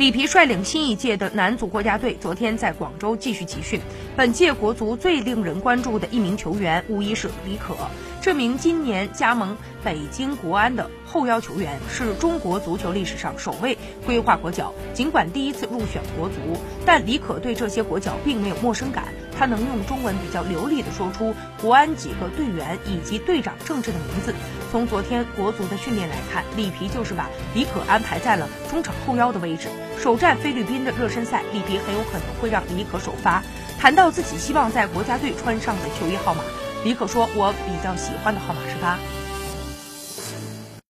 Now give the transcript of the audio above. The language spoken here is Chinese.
里皮率领新一届的男足国家队，昨天在广州继续集训。本届国足最令人关注的一名球员，无疑是李可。这名今年加盟北京国安的后腰球员，是中国足球历史上首位规划国脚。尽管第一次入选国足，但李可对这些国脚并没有陌生感。他能用中文比较流利地说出国安几个队员以及队长郑智的名字。从昨天国足的训练来看，里皮就是把李可安排在了中场后腰的位置。首战菲律宾的热身赛，里皮很有可能会让李可首发。谈到自己希望在国家队穿上的球衣号码，李可说：“我比较喜欢的号码是八。”